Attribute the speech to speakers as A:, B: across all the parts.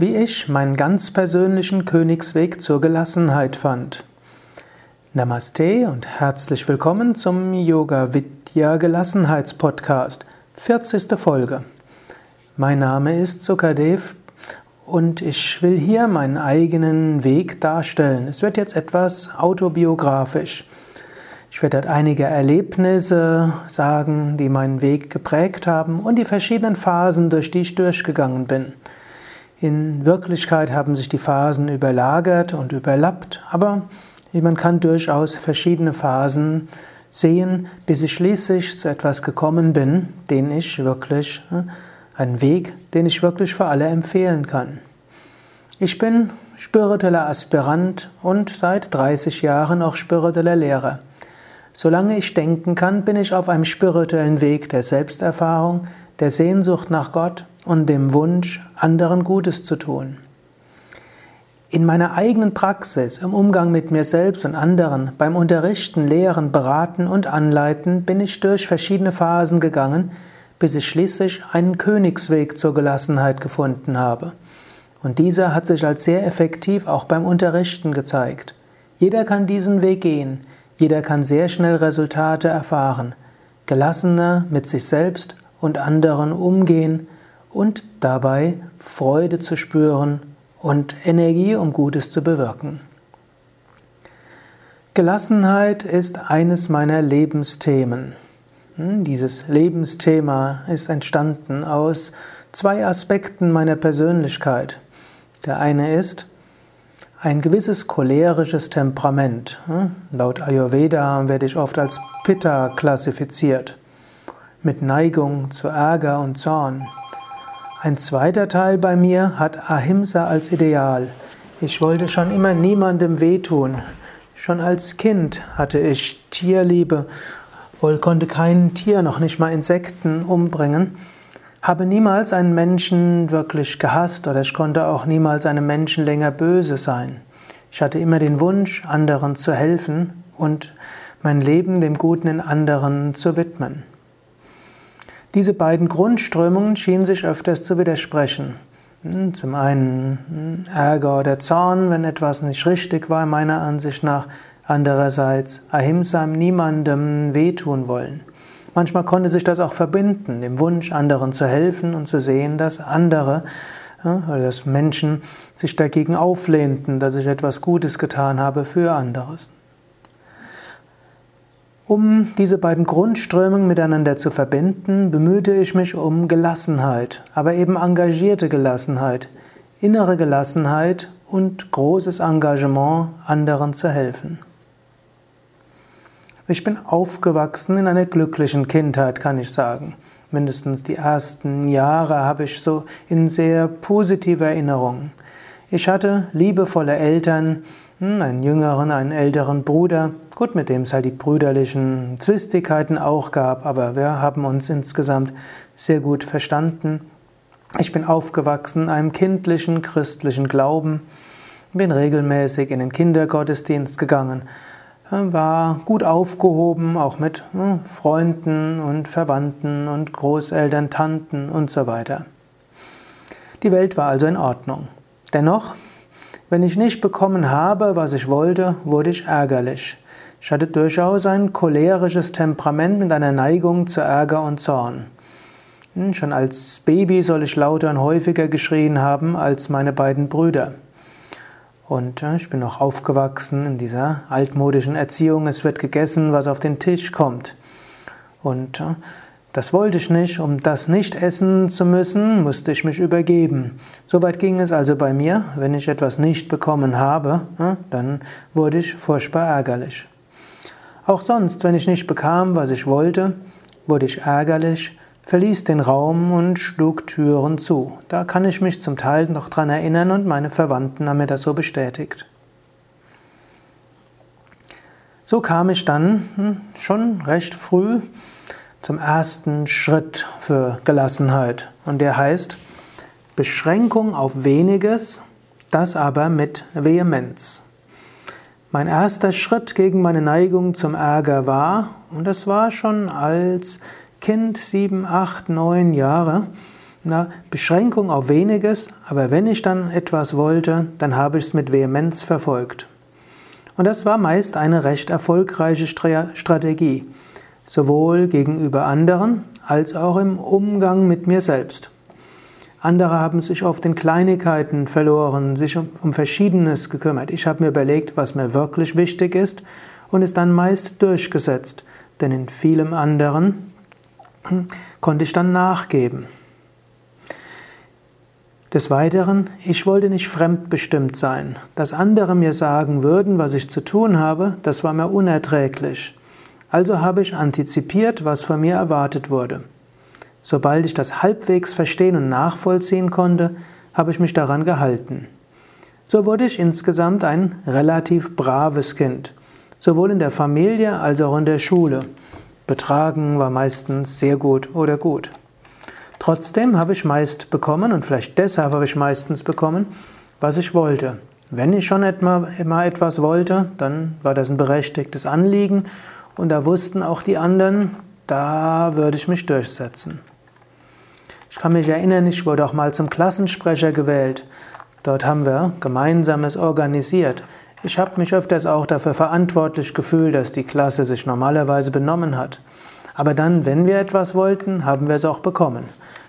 A: wie ich meinen ganz persönlichen Königsweg zur Gelassenheit fand. Namaste und herzlich willkommen zum Yoga Vidya Gelassenheitspodcast, 40. Folge. Mein Name ist Sukadev und ich will hier meinen eigenen Weg darstellen. Es wird jetzt etwas autobiografisch. Ich werde einige Erlebnisse sagen, die meinen Weg geprägt haben und die verschiedenen Phasen, durch die ich durchgegangen bin. In Wirklichkeit haben sich die Phasen überlagert und überlappt, aber man kann durchaus verschiedene Phasen sehen, bis ich schließlich zu etwas gekommen bin, den ich wirklich, äh, einen Weg, den ich wirklich für alle empfehlen kann. Ich bin spiritueller Aspirant und seit 30 Jahren auch spiritueller Lehrer. Solange ich denken kann, bin ich auf einem spirituellen Weg der Selbsterfahrung, der Sehnsucht nach Gott und dem Wunsch, anderen Gutes zu tun. In meiner eigenen Praxis, im Umgang mit mir selbst und anderen, beim Unterrichten, Lehren, Beraten und Anleiten bin ich durch verschiedene Phasen gegangen, bis ich schließlich einen Königsweg zur Gelassenheit gefunden habe. Und dieser hat sich als sehr effektiv auch beim Unterrichten gezeigt. Jeder kann diesen Weg gehen, jeder kann sehr schnell Resultate erfahren, gelassener mit sich selbst und anderen umgehen, und dabei Freude zu spüren und Energie, um Gutes zu bewirken. Gelassenheit ist eines meiner Lebensthemen. Hm, dieses Lebensthema ist entstanden aus zwei Aspekten meiner Persönlichkeit. Der eine ist ein gewisses cholerisches Temperament. Hm, laut Ayurveda werde ich oft als Pitta klassifiziert, mit Neigung zu Ärger und Zorn. Ein zweiter Teil bei mir hat Ahimsa als Ideal. Ich wollte schon immer niemandem wehtun. Schon als Kind hatte ich Tierliebe, wohl konnte kein Tier, noch nicht mal Insekten umbringen, habe niemals einen Menschen wirklich gehasst oder ich konnte auch niemals einem Menschen länger böse sein. Ich hatte immer den Wunsch, anderen zu helfen und mein Leben dem Guten in anderen zu widmen. Diese beiden Grundströmungen schienen sich öfters zu widersprechen. Hm, zum einen hm, Ärger oder Zorn, wenn etwas nicht richtig war, meiner Ansicht nach. Andererseits Ahimsa, niemandem wehtun wollen. Manchmal konnte sich das auch verbinden, dem Wunsch, anderen zu helfen und zu sehen, dass andere oder dass Menschen sich dagegen auflehnten, dass ich etwas Gutes getan habe für anderes. Um diese beiden Grundströmungen miteinander zu verbinden, bemühte ich mich um Gelassenheit, aber eben engagierte Gelassenheit, innere Gelassenheit und großes Engagement, anderen zu helfen. Ich bin aufgewachsen in einer glücklichen Kindheit, kann ich sagen. Mindestens die ersten Jahre habe ich so in sehr positive Erinnerungen. Ich hatte liebevolle Eltern, hm, einen jüngeren, einen älteren Bruder. Gut, mit dem es halt die brüderlichen Zwistigkeiten auch gab, aber wir haben uns insgesamt sehr gut verstanden. Ich bin aufgewachsen in einem kindlichen christlichen Glauben, bin regelmäßig in den Kindergottesdienst gegangen, war gut aufgehoben, auch mit hm, Freunden und Verwandten und Großeltern, Tanten und so weiter. Die Welt war also in Ordnung. Dennoch wenn ich nicht bekommen habe, was ich wollte, wurde ich ärgerlich. Ich hatte durchaus ein cholerisches Temperament mit einer Neigung zu Ärger und Zorn. Hm, schon als Baby soll ich lauter und häufiger geschrien haben als meine beiden Brüder. Und ich bin auch aufgewachsen in dieser altmodischen Erziehung, es wird gegessen, was auf den Tisch kommt. Und das wollte ich nicht, um das nicht essen zu müssen, musste ich mich übergeben. Soweit ging es also bei mir. Wenn ich etwas nicht bekommen habe, dann wurde ich furchtbar ärgerlich. Auch sonst, wenn ich nicht bekam, was ich wollte, wurde ich ärgerlich, verließ den Raum und schlug Türen zu. Da kann ich mich zum Teil noch dran erinnern und meine Verwandten haben mir das so bestätigt. So kam ich dann hm, schon recht früh zum ersten Schritt für Gelassenheit. Und der heißt Beschränkung auf weniges, das aber mit Vehemenz. Mein erster Schritt gegen meine Neigung zum Ärger war, und das war schon als Kind, sieben, acht, neun Jahre, Na, Beschränkung auf weniges, aber wenn ich dann etwas wollte, dann habe ich es mit Vehemenz verfolgt. Und das war meist eine recht erfolgreiche Strategie, sowohl gegenüber anderen als auch im Umgang mit mir selbst. Andere haben sich oft in Kleinigkeiten verloren, sich um, Verschiedenes gekümmert. Ich habe mir überlegt, was mir wirklich wichtig ist und es dann meist durchgesetzt, denn in vielem anderen konnte ich dann nachgeben. Des Weiteren, ich wollte nicht fremdbestimmt sein. Dass andere mir sagen würden, was ich zu tun habe, das war mir unerträglich. Also habe ich antizipiert, was von mir erwartet wurde. Sobald ich das halbwegs verstehen und nachvollziehen konnte, habe ich mich daran gehalten. So wurde ich insgesamt ein relativ braves Kind, sowohl in der Familie als auch in der Schule. Betragen war meistens sehr gut oder gut. Trotzdem habe ich meist bekommen, und vielleicht deshalb habe ich meistens bekommen, was ich wollte. Wenn ich schon immer etwas wollte, dann war das ein berechtigtes Anliegen und da wussten auch die anderen, da würde ich mich durchsetzen. Ich kann mich erinnern, ich wurde auch mal zum Klassensprecher gewählt. Dort haben wir Gemeinsames organisiert. Ich habe mich öfters auch dafür verantwortlich gefühlt, dass die Klasse sich normalerweise benommen hat. Aber dann, wenn wir etwas wollten, haben wir es auch bekommen.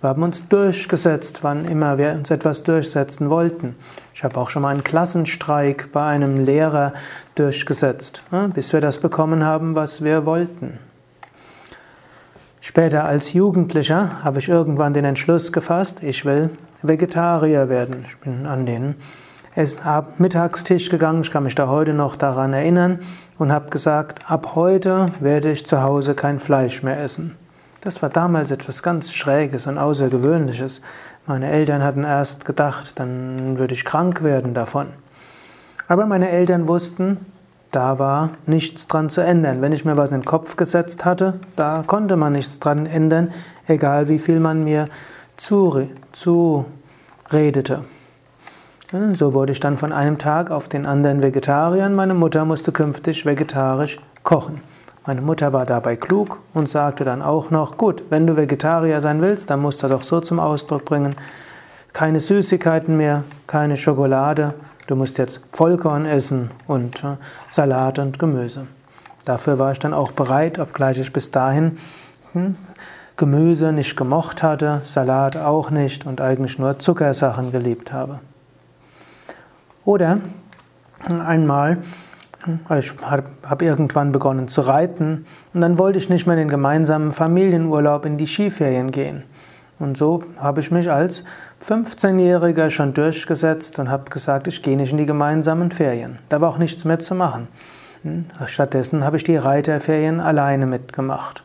A: Wir haben uns durchgesetzt, wann immer wir uns etwas durchsetzen wollten. Ich habe auch schon mal einen Klassenstreik bei einem Lehrer durchgesetzt, ne, bis wir das bekommen haben, was wir wollten. Später als Jugendlicher habe ich irgendwann den Entschluss gefasst, ich will Vegetarier werden. Ich bin an den Mittagstisch gegangen, ich kann mich da heute noch daran erinnern und habe gesagt, ab heute werde ich zu Hause kein Fleisch mehr essen. Das war damals etwas ganz Schräges und Außergewöhnliches. Meine Eltern hatten erst gedacht, dann würde ich krank werden davon. Aber meine Eltern wussten, da war nichts dran zu ändern. Wenn ich mir was in den Kopf gesetzt hatte, da konnte man nichts dran ändern, egal wie viel man mir zuredete. So wurde ich dann von einem Tag auf den anderen Vegetarier. Meine Mutter musste künftig vegetarisch kochen. Meine Mutter war dabei klug und sagte dann auch noch, gut, wenn du Vegetarier sein willst, dann musst du das auch so zum Ausdruck bringen. Keine Süßigkeiten mehr, keine Schokolade, du musst jetzt Vollkorn essen und äh, Salat und Gemüse. Dafür war ich dann auch bereit, obgleich ich bis dahin hm, Gemüse nicht gemocht hatte, Salat auch nicht und eigentlich nur Zuckersachen geliebt habe. Oder einmal ich habe irgendwann begonnen zu reiten und dann wollte ich nicht mehr in den gemeinsamen Familienurlaub in die Skiferien gehen. Und so habe ich mich als 15-Jähriger schon durchgesetzt und habe gesagt, ich gehe nicht in die gemeinsamen Ferien. Da war auch nichts mehr zu machen. Hm? Stattdessen habe ich die Reiterferien alleine mitgemacht.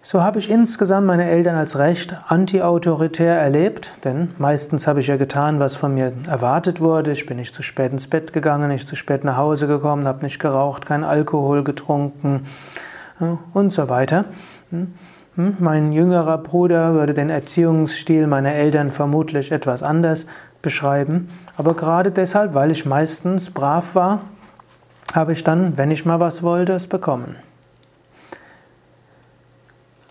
A: So habe ich insgesamt meine Eltern als recht antiautoritär erlebt, denn meistens habe ich ja getan, was von mir erwartet wurde. Ich bin nicht zu spät ins Bett gegangen, nicht zu spät nach Hause gekommen, habe nicht geraucht, keinen Alkohol getrunken und so weiter. Hm? Mein jüngerer Bruder würde den Erziehungsstil meiner Eltern vermutlich etwas anders beschreiben, aber gerade deshalb, weil ich meistens brav war, habe ich dann, wenn ich mal was wollte, es bekommen.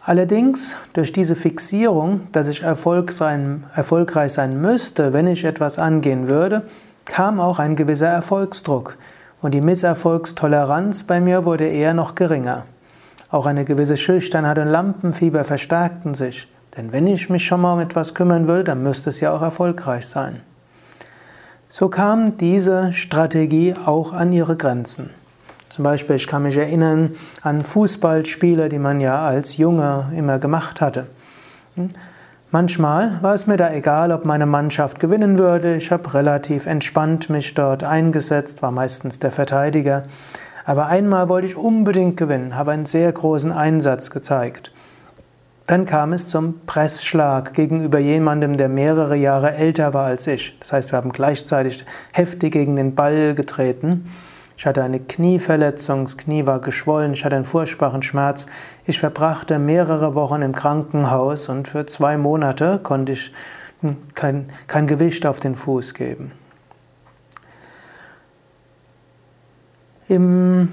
A: Allerdings durch diese Fixierung, dass ich Erfolg sein, erfolgreich sein müsste, wenn ich etwas angehen würde, kam auch ein gewisser Erfolgsdruck und die Misserfolgstoleranz bei mir wurde eher noch geringer. Auch eine gewisse Schüchternheit und Lampenfieber verstärkten sich, denn wenn ich mich schon mal um etwas kümmern will, dann müsste es ja auch erfolgreich sein. So kam diese Strategie auch an ihre Grenzen. Zum Beispiel, ich kann mich erinnern an Fußballspiele, die man ja als Junge immer gemacht hatte. Hm? Manchmal war es mir da egal, ob meine Mannschaft gewinnen würde. Ich habe relativ entspannt mich dort eingesetzt, war meistens der Verteidiger. Aber einmal wollte ich unbedingt gewinnen, habe einen sehr großen Einsatz gezeigt. Dann kam es zum Pressschlag gegenüber jemandem, der mehrere Jahre älter war als ich. Das heißt, wir haben gleichzeitig heftig gegen den Ball getreten. Ich hatte eine Knieverletzung, das Knie war geschwollen, ich hatte einen furchtbaren Schmerz. Ich verbrachte mehrere Wochen im Krankenhaus und für zwei Monate konnte ich kein, kein Gewicht auf den Fuß geben. Im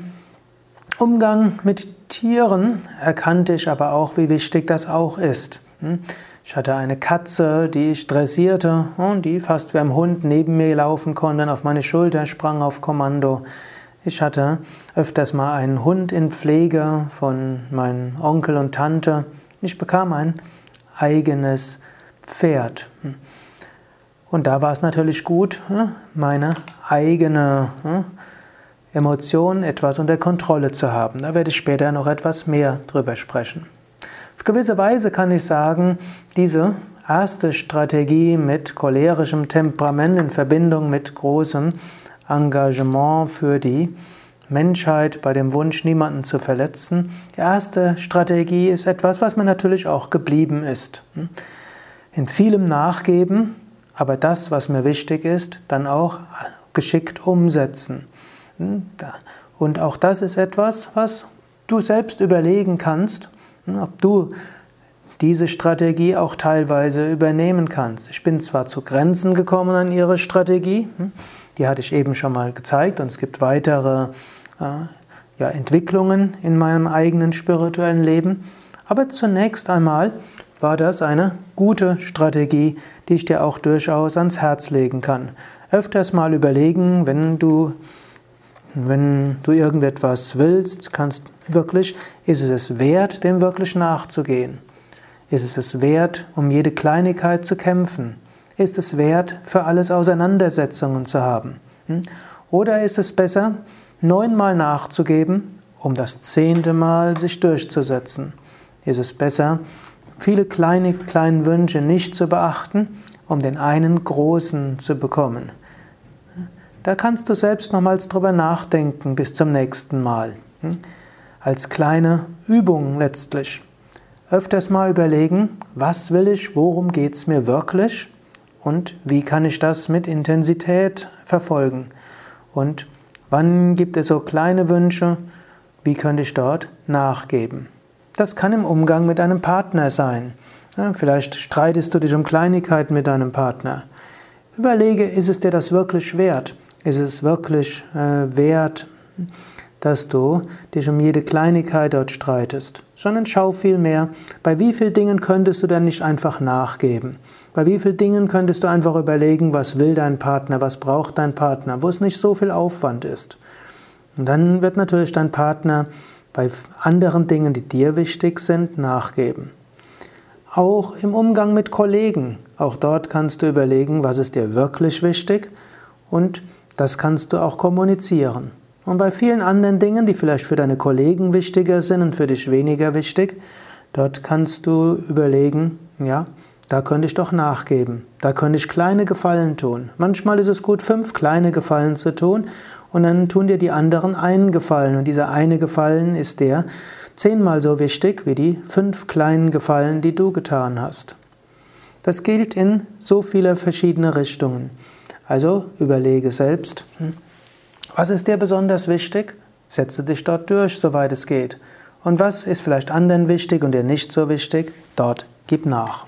A: Umgang mit Tieren erkannte ich aber auch, wie wichtig das auch ist. Hm? Ich hatte eine Katze, die ich dressierte und die fast wie ein Hund neben mir laufen konnte auf meine Schulter sprang auf Kommando. Ich hatte öfters mal einen Hund in Pflege von meinem Onkel und Tante. Ich bekam ein eigenes Pferd. Und da war es natürlich gut, meine eigene Emotion etwas unter Kontrolle zu haben. Da werde ich später noch etwas mehr drüber sprechen. Auf gewisse Weise kann ich sagen, diese erste Strategie mit cholerischem Temperament in Verbindung mit großem Engagement für die Menschheit bei dem Wunsch, niemanden zu verletzen. Die erste Strategie ist etwas, was mir natürlich auch geblieben ist. In vielem nachgeben, aber das, was mir wichtig ist, dann auch geschickt umsetzen. Und auch das ist etwas, was du selbst überlegen kannst, ob du diese Strategie auch teilweise übernehmen kannst. Ich bin zwar zu Grenzen gekommen an ihre Strategie, hm, die hatte ich eben schon mal gezeigt und es gibt weitere äh, ja, Entwicklungen in meinem eigenen spirituellen Leben, aber zunächst einmal war das eine gute Strategie, die ich dir auch durchaus ans Herz legen kann. Öfters mal überlegen, wenn du wenn du irgendetwas willst, kannst wirklich, ist es es wert, dem wirklich nachzugehen? Ist es es wert, um jede Kleinigkeit zu kämpfen? Ist es wert, für alles Auseinandersetzungen zu haben? Hm? Oder ist es besser, neunmal nachzugeben, um das zehnte Mal sich durchzusetzen? Ist es besser, viele kleine, kleine Wünsche nicht zu beachten, um den einen großen zu bekommen? Da kannst du selbst nochmals drüber nachdenken bis zum nächsten Mal. Hm? Als kleine Übung letztlich öfters mal überlegen, was will ich, worum geht es mir wirklich und wie kann ich das mit Intensität verfolgen. Und wann gibt es so kleine Wünsche, wie könnte ich dort nachgeben. Das kann im Umgang mit einem Partner sein. Vielleicht streitest du dich um Kleinigkeiten mit deinem Partner. Überlege, ist es dir das wirklich wert? Ist es wirklich äh, wert, dass du dich um jede Kleinigkeit dort streitest, sondern schau vielmehr, bei wie vielen Dingen könntest du dann nicht einfach nachgeben? Bei wie vielen Dingen könntest du einfach überlegen, was will dein Partner, was braucht dein Partner, wo es nicht so viel Aufwand ist? Und dann wird natürlich dein Partner bei anderen Dingen, die dir wichtig sind, nachgeben. Auch im Umgang mit Kollegen, auch dort kannst du überlegen, was ist dir wirklich wichtig und das kannst du auch kommunizieren. Und bei vielen anderen Dingen, die vielleicht für deine Kollegen wichtiger sind und für dich weniger wichtig, dort kannst du überlegen, ja, da könnte ich doch nachgeben. Da könnte ich kleine Gefallen tun. Manchmal ist es gut, fünf kleine Gefallen zu tun und dann tun dir die anderen einen Gefallen. Und dieser eine Gefallen ist der zehnmal so wichtig wie die fünf kleinen Gefallen, die du getan hast. Das gilt in so viele verschiedene Richtungen. Also überlege selbst, hm, was ist dir besonders wichtig? Setze dich dort durch, soweit es geht. Und was ist vielleicht anderen wichtig und dir nicht so wichtig? Dort gib nach.